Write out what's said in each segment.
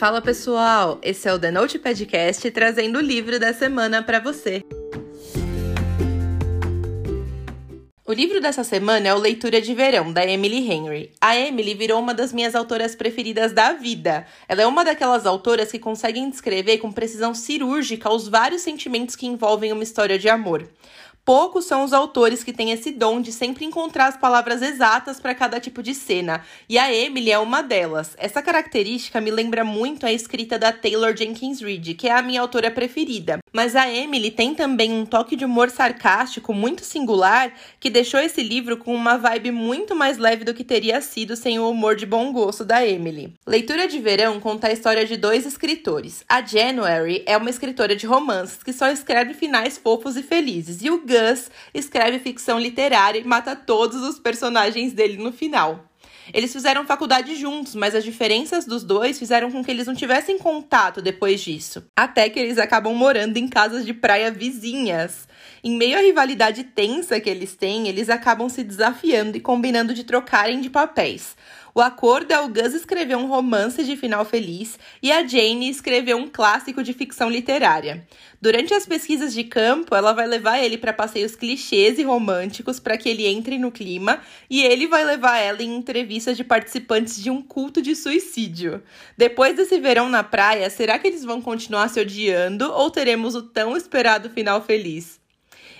Fala pessoal, esse é o The Note Podcast trazendo o livro da semana para você. O livro dessa semana é o Leitura de Verão, da Emily Henry. A Emily virou uma das minhas autoras preferidas da vida. Ela é uma daquelas autoras que conseguem descrever com precisão cirúrgica os vários sentimentos que envolvem uma história de amor. Poucos são os autores que têm esse dom de sempre encontrar as palavras exatas para cada tipo de cena, e a Emily é uma delas. Essa característica me lembra muito a escrita da Taylor Jenkins Reid, que é a minha autora preferida. Mas a Emily tem também um toque de humor sarcástico muito singular que deixou esse livro com uma vibe muito mais leve do que teria sido sem o humor de bom gosto da Emily. Leitura de Verão conta a história de dois escritores. A January é uma escritora de romances que só escreve finais fofos e felizes, e o Gus escreve ficção literária e mata todos os personagens dele no final. Eles fizeram faculdade juntos, mas as diferenças dos dois fizeram com que eles não tivessem contato depois disso. Até que eles acabam morando em casas de praia vizinhas. Em meio à rivalidade tensa que eles têm, eles acabam se desafiando e combinando de trocarem de papéis. O acordo é o Gus escrever um romance de final feliz e a Jane escrever um clássico de ficção literária. Durante as pesquisas de campo, ela vai levar ele para passeios clichês e românticos para que ele entre no clima, e ele vai levar ela em entrevistas de participantes de um culto de suicídio. Depois desse verão na praia, será que eles vão continuar se odiando ou teremos o tão esperado final feliz?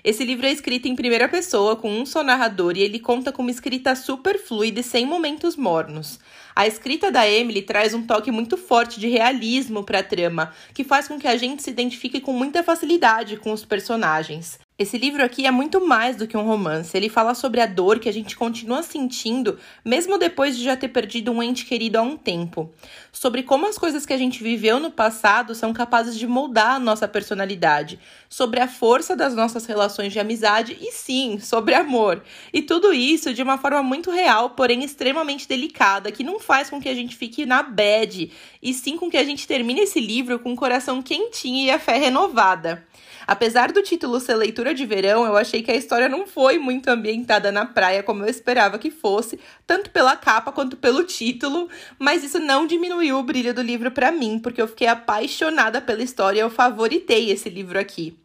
Esse livro é escrito em primeira pessoa, com um só narrador, e ele conta com uma escrita super fluida e sem momentos mornos. A escrita da Emily traz um toque muito forte de realismo para a trama, que faz com que a gente se identifique com muita facilidade com os personagens. Esse livro aqui é muito mais do que um romance. Ele fala sobre a dor que a gente continua sentindo, mesmo depois de já ter perdido um ente querido há um tempo. Sobre como as coisas que a gente viveu no passado são capazes de moldar a nossa personalidade. Sobre a força das nossas relações de amizade e, sim, sobre amor. E tudo isso de uma forma muito real, porém extremamente delicada, que não faz com que a gente fique na bad, e sim com que a gente termine esse livro com o coração quentinho e a fé renovada. Apesar do título ser leitura de verão, eu achei que a história não foi muito ambientada na praia como eu esperava que fosse, tanto pela capa quanto pelo título, mas isso não diminuiu o brilho do livro para mim, porque eu fiquei apaixonada pela história e eu favoritei esse livro aqui.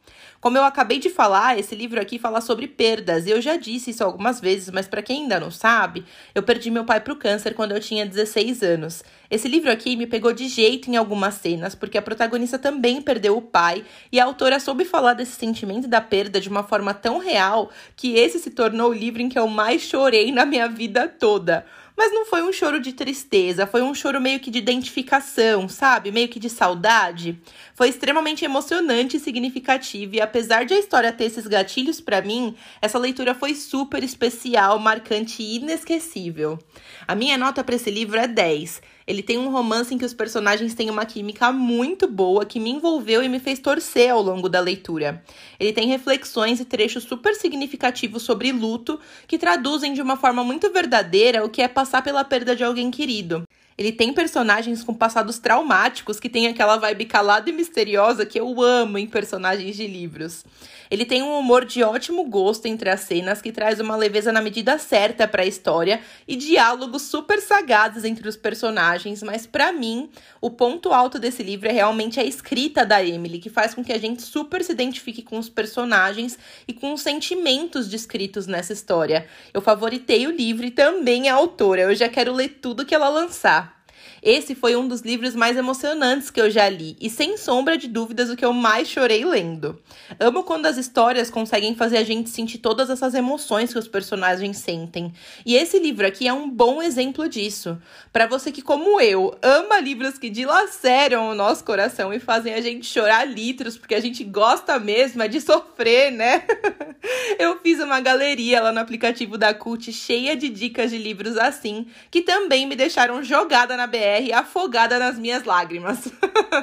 Como eu acabei de falar, esse livro aqui fala sobre perdas, eu já disse isso algumas vezes, mas para quem ainda não sabe, eu perdi meu pai pro câncer quando eu tinha 16 anos. Esse livro aqui me pegou de jeito em algumas cenas, porque a protagonista também perdeu o pai, e a autora soube falar desse sentimento da perda de uma forma tão real que esse se tornou o livro em que eu mais chorei na minha vida toda. Mas não foi um choro de tristeza, foi um choro meio que de identificação, sabe? Meio que de saudade. Foi extremamente emocionante e significativo, e apesar de a história ter esses gatilhos para mim, essa leitura foi super especial, marcante e inesquecível. A minha nota para esse livro é 10. Ele tem um romance em que os personagens têm uma química muito boa que me envolveu e me fez torcer ao longo da leitura. Ele tem reflexões e trechos super significativos sobre luto que traduzem de uma forma muito verdadeira o que é passar pela perda de alguém querido. Ele tem personagens com passados traumáticos que tem aquela vibe calada e misteriosa que eu amo em personagens de livros. Ele tem um humor de ótimo gosto entre as cenas que traz uma leveza na medida certa para a história e diálogos super sagazes entre os personagens, mas para mim, o ponto alto desse livro é realmente a escrita da Emily, que faz com que a gente super se identifique com os personagens e com os sentimentos descritos nessa história. Eu favoritei o livro e também a autora. Eu já quero ler tudo que ela lançar. Esse foi um dos livros mais emocionantes que eu já li e, sem sombra de dúvidas, o que eu mais chorei lendo. Amo quando as histórias conseguem fazer a gente sentir todas essas emoções que os personagens sentem. E esse livro aqui é um bom exemplo disso. Para você que, como eu, ama livros que dilaceram o nosso coração e fazem a gente chorar litros, porque a gente gosta mesmo é de sofrer, né? eu fiz uma galeria lá no aplicativo da Cult cheia de dicas de livros assim, que também me deixaram jogada na BR afogada nas minhas lágrimas.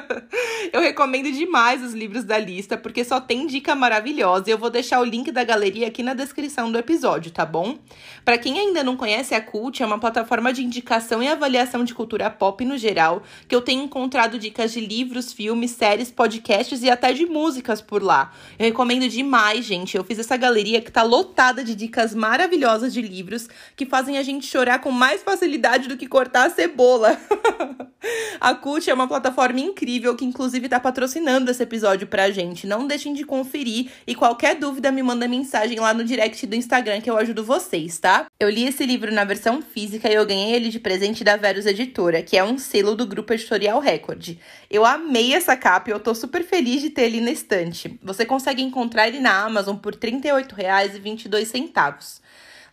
eu recomendo demais os livros da lista, porque só tem dica maravilhosa e eu vou deixar o link da galeria aqui na descrição do episódio, tá bom? Para quem ainda não conhece a Cult, é uma plataforma de indicação e avaliação de cultura pop no geral, que eu tenho encontrado dicas de livros, filmes, séries, podcasts e até de músicas por lá. Eu recomendo demais, gente. Eu fiz essa galeria que tá lotada de dicas maravilhosas de livros que fazem a gente chorar com mais facilidade do que cortar a cebola. a Cult é uma plataforma incrível que, inclusive, está patrocinando esse episódio pra gente. Não deixem de conferir e qualquer dúvida me manda mensagem lá no direct do Instagram que eu ajudo vocês, tá? Eu li esse livro na versão física e eu ganhei ele de presente da Verus Editora, que é um selo do grupo editorial Record. Eu amei essa capa e eu tô super feliz de ter ele na estante. Você consegue encontrar ele na Amazon por R$ 38,22.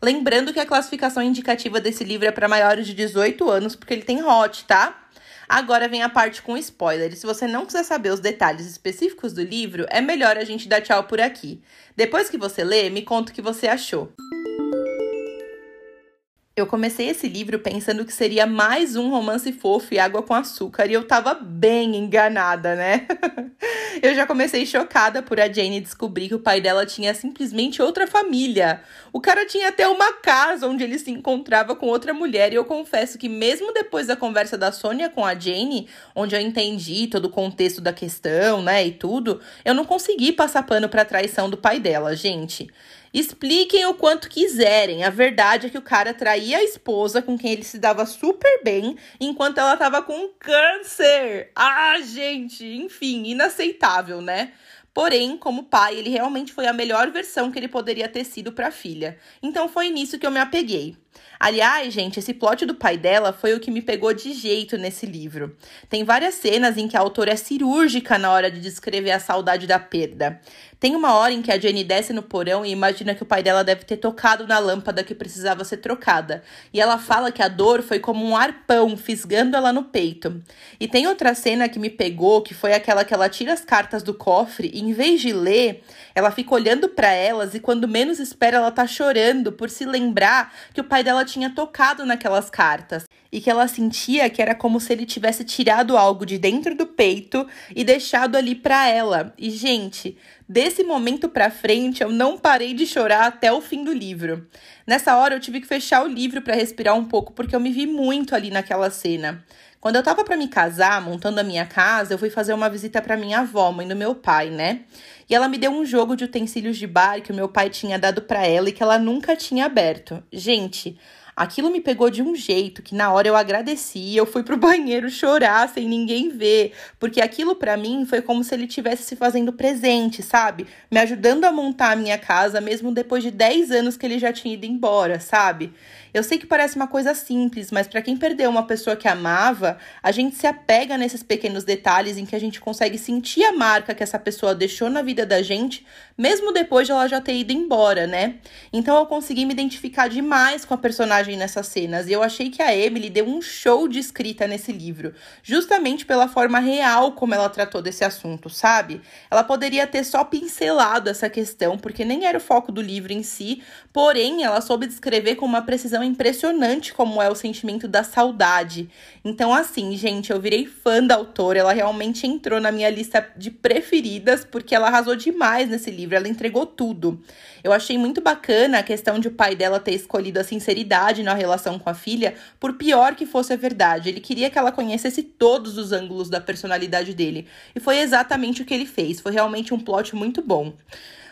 Lembrando que a classificação indicativa desse livro é para maiores de 18 anos, porque ele tem hot, tá? Agora vem a parte com spoiler. Se você não quiser saber os detalhes específicos do livro, é melhor a gente dar tchau por aqui. Depois que você lê, me conta o que você achou. Eu comecei esse livro pensando que seria mais um romance fofo e água com açúcar, e eu tava bem enganada, né? eu já comecei chocada por a Jane descobrir que o pai dela tinha simplesmente outra família. O cara tinha até uma casa onde ele se encontrava com outra mulher, e eu confesso que, mesmo depois da conversa da Sônia com a Jane, onde eu entendi todo o contexto da questão, né, e tudo, eu não consegui passar pano pra traição do pai dela, gente. Expliquem o quanto quiserem. A verdade é que o cara traía a esposa com quem ele se dava super bem, enquanto ela tava com câncer. Ah, gente, enfim, inaceitável, né? Porém, como pai, ele realmente foi a melhor versão que ele poderia ter sido para a filha. Então foi nisso que eu me apeguei. Aliás, gente, esse plot do pai dela foi o que me pegou de jeito nesse livro. Tem várias cenas em que a autora é cirúrgica na hora de descrever a saudade da perda. Tem uma hora em que a Jenny desce no porão e imagina que o pai dela deve ter tocado na lâmpada que precisava ser trocada. E ela fala que a dor foi como um arpão fisgando ela no peito. E tem outra cena que me pegou, que foi aquela que ela tira as cartas do cofre e em vez de ler, ela fica olhando para elas e quando menos espera ela tá chorando por se lembrar que o pai dela tinha tocado naquelas cartas e que ela sentia que era como se ele tivesse tirado algo de dentro do peito e deixado ali para ela. E gente, Desse momento para frente, eu não parei de chorar até o fim do livro. Nessa hora, eu tive que fechar o livro para respirar um pouco, porque eu me vi muito ali naquela cena. Quando eu tava para me casar, montando a minha casa, eu fui fazer uma visita para minha avó, mãe do meu pai, né? E ela me deu um jogo de utensílios de bar que o meu pai tinha dado para ela e que ela nunca tinha aberto. Gente, Aquilo me pegou de um jeito que na hora eu agradeci, eu fui pro banheiro chorar sem ninguém ver, porque aquilo para mim foi como se ele tivesse se fazendo presente, sabe? Me ajudando a montar a minha casa mesmo depois de 10 anos que ele já tinha ido embora, sabe? Eu sei que parece uma coisa simples, mas para quem perdeu uma pessoa que amava, a gente se apega nesses pequenos detalhes em que a gente consegue sentir a marca que essa pessoa deixou na vida da gente, mesmo depois de ela já ter ido embora, né? Então eu consegui me identificar demais com a personagem nessas cenas e eu achei que a Emily deu um show de escrita nesse livro, justamente pela forma real como ela tratou desse assunto, sabe? Ela poderia ter só pincelado essa questão, porque nem era o foco do livro em si, porém ela soube descrever com uma precisão impressionante como é o sentimento da saudade. Então, assim, gente, eu virei fã da autora. Ela realmente entrou na minha lista de preferidas porque ela arrasou demais nesse livro. Ela entregou tudo. Eu achei muito bacana a questão de o pai dela ter escolhido a sinceridade na relação com a filha, por pior que fosse a verdade. Ele queria que ela conhecesse todos os ângulos da personalidade dele. E foi exatamente o que ele fez. Foi realmente um plot muito bom.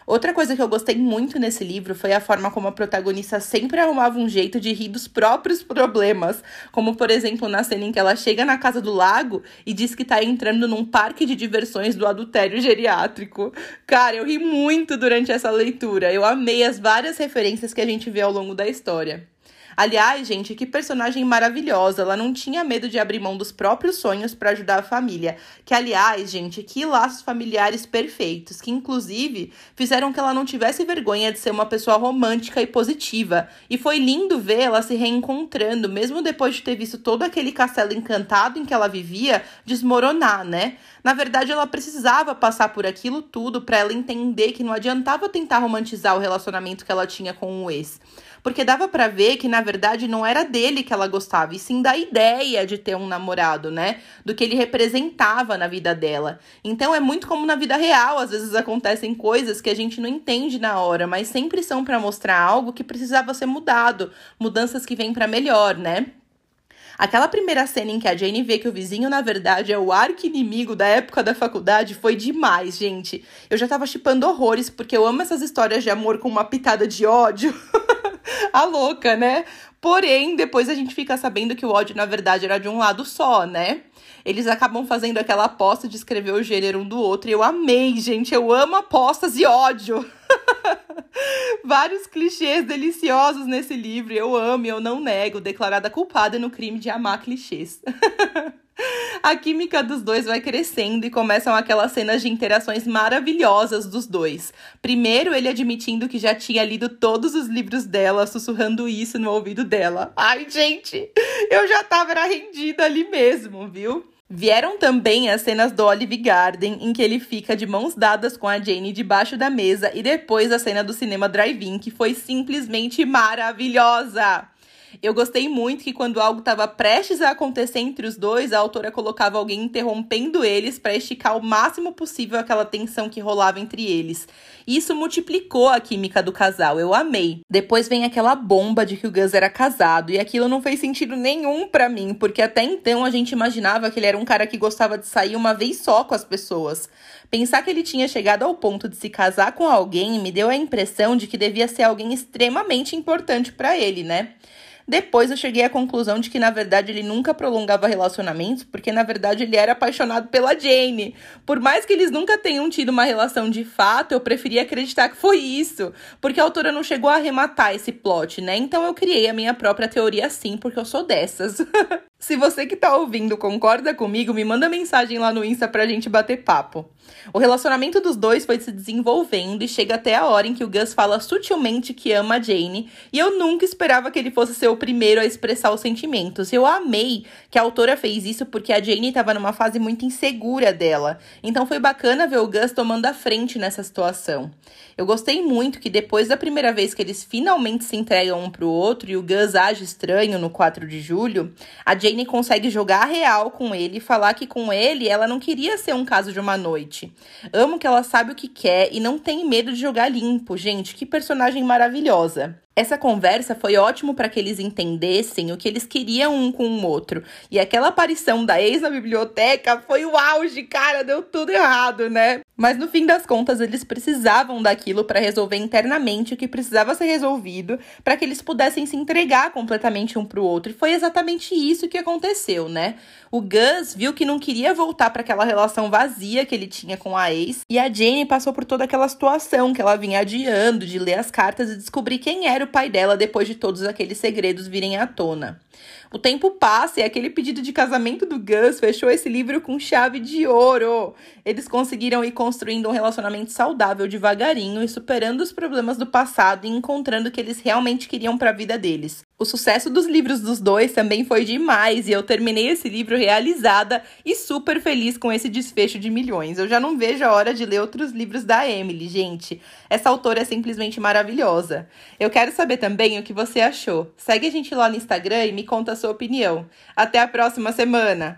Outra coisa que eu gostei muito nesse livro foi a forma como a protagonista sempre arrumava um jeito de rir dos próprios problemas, como por exemplo na cena em que ela chega na casa do lago e diz que tá entrando num parque de diversões do adultério geriátrico. Cara, eu ri muito durante essa leitura. Eu amei as várias referências que a gente vê ao longo da história. Aliás, gente, que personagem maravilhosa. Ela não tinha medo de abrir mão dos próprios sonhos para ajudar a família. Que, aliás, gente, que laços familiares perfeitos, que inclusive fizeram que ela não tivesse vergonha de ser uma pessoa romântica e positiva. E foi lindo ver ela se reencontrando, mesmo depois de ter visto todo aquele castelo encantado em que ela vivia desmoronar, né? Na verdade, ela precisava passar por aquilo tudo para ela entender que não adiantava tentar romantizar o relacionamento que ela tinha com o ex porque dava para ver que na verdade não era dele que ela gostava, e sim da ideia de ter um namorado, né? Do que ele representava na vida dela. Então é muito como na vida real, às vezes acontecem coisas que a gente não entende na hora, mas sempre são para mostrar algo que precisava ser mudado, mudanças que vêm para melhor, né? Aquela primeira cena em que a Jane vê que o vizinho, na verdade, é o arqui-inimigo da época da faculdade foi demais, gente. Eu já tava chipando horrores, porque eu amo essas histórias de amor com uma pitada de ódio. a louca, né? Porém, depois a gente fica sabendo que o ódio, na verdade, era de um lado só, né? Eles acabam fazendo aquela aposta de escrever o gênero um do outro. E eu amei, gente. Eu amo apostas e ódio. Vários clichês deliciosos nesse livro. Eu amo e eu não nego. Declarada culpada no crime de amar clichês. A química dos dois vai crescendo e começam aquelas cenas de interações maravilhosas dos dois. Primeiro, ele admitindo que já tinha lido todos os livros dela, sussurrando isso no ouvido dela. Ai, gente, eu já tava rendida ali mesmo, viu? Vieram também as cenas do Olive Garden, em que ele fica de mãos dadas com a Jane debaixo da mesa, e depois a cena do cinema drive-in, que foi simplesmente maravilhosa. Eu gostei muito que quando algo estava prestes a acontecer entre os dois, a autora colocava alguém interrompendo eles para esticar o máximo possível aquela tensão que rolava entre eles. Isso multiplicou a química do casal, eu amei. Depois vem aquela bomba de que o Gus era casado, e aquilo não fez sentido nenhum para mim, porque até então a gente imaginava que ele era um cara que gostava de sair uma vez só com as pessoas. Pensar que ele tinha chegado ao ponto de se casar com alguém me deu a impressão de que devia ser alguém extremamente importante para ele, né? Depois eu cheguei à conclusão de que, na verdade, ele nunca prolongava relacionamentos, porque, na verdade, ele era apaixonado pela Jane. Por mais que eles nunca tenham tido uma relação de fato, eu preferia acreditar que foi isso, porque a autora não chegou a arrematar esse plot, né? Então eu criei a minha própria teoria assim, porque eu sou dessas. Se você que tá ouvindo concorda comigo, me manda mensagem lá no Insta pra gente bater papo. O relacionamento dos dois foi se desenvolvendo e chega até a hora em que o Gus fala sutilmente que ama a Jane, e eu nunca esperava que ele fosse ser o primeiro a expressar os sentimentos. Eu amei que a autora fez isso porque a Jane estava numa fase muito insegura dela. Então foi bacana ver o Gus tomando a frente nessa situação. Eu gostei muito que depois da primeira vez que eles finalmente se entregam um pro outro e o Gus age estranho no 4 de julho, a Jane consegue jogar real com ele e falar que com ele ela não queria ser um caso de uma noite. Amo que ela sabe o que quer e não tem medo de jogar limpo. Gente, que personagem maravilhosa. Essa conversa foi ótimo para que eles entendessem o que eles queriam um com o outro. E aquela aparição da ex na biblioteca foi o auge, cara, deu tudo errado, né? Mas no fim das contas, eles precisavam daquilo para resolver internamente o que precisava ser resolvido, para que eles pudessem se entregar completamente um pro outro. E foi exatamente isso que aconteceu, né? O Gus viu que não queria voltar para aquela relação vazia que ele tinha com a ex, e a Jane passou por toda aquela situação que ela vinha adiando de ler as cartas e descobrir quem era o pai dela depois de todos aqueles segredos virem à tona. O tempo passa e aquele pedido de casamento do Gus fechou esse livro com chave de ouro. Eles conseguiram ir construindo um relacionamento saudável devagarinho e superando os problemas do passado e encontrando o que eles realmente queriam para a vida deles. O sucesso dos livros dos dois também foi demais e eu terminei esse livro realizada e super feliz com esse desfecho de milhões. Eu já não vejo a hora de ler outros livros da Emily, gente. Essa autora é simplesmente maravilhosa. Eu quero saber também o que você achou. Segue a gente lá no Instagram e me conta sua opinião. Até a próxima semana!